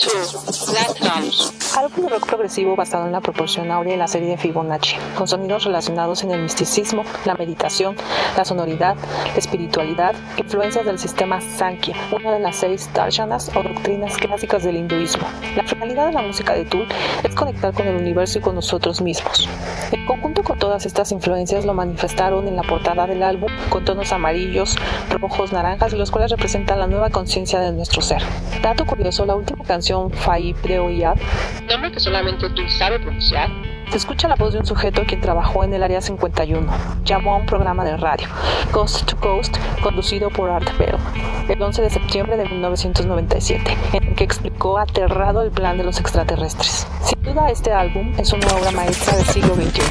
two. Platforms. Álbum de rock progresivo basado en la proporción áurea y la serie de Fibonacci, con sonidos relacionados en el misticismo, la meditación, la sonoridad, la espiritualidad, influencias del sistema Sankhya, una de las seis darshanas o doctrinas clásicas del hinduismo. La finalidad de la música de Tool es conectar con el universo y con nosotros mismos. En conjunto con todas estas influencias lo manifestaron en la portada del álbum con tonos amarillos, rojos, naranjas, los cuales representan la nueva conciencia de nuestro ser. Dato curioso, la última canción Faib de Oyad, nombre que solamente tú sabes pronunciar, se escucha la voz de un sujeto quien trabajó en el Área 51. Llamó a un programa de radio, Coast to Coast, conducido por Art Bell, el 11 de septiembre de 1997, en el que explicó aterrado el plan de los extraterrestres. Sin duda, este álbum es una obra maestra del siglo XXI.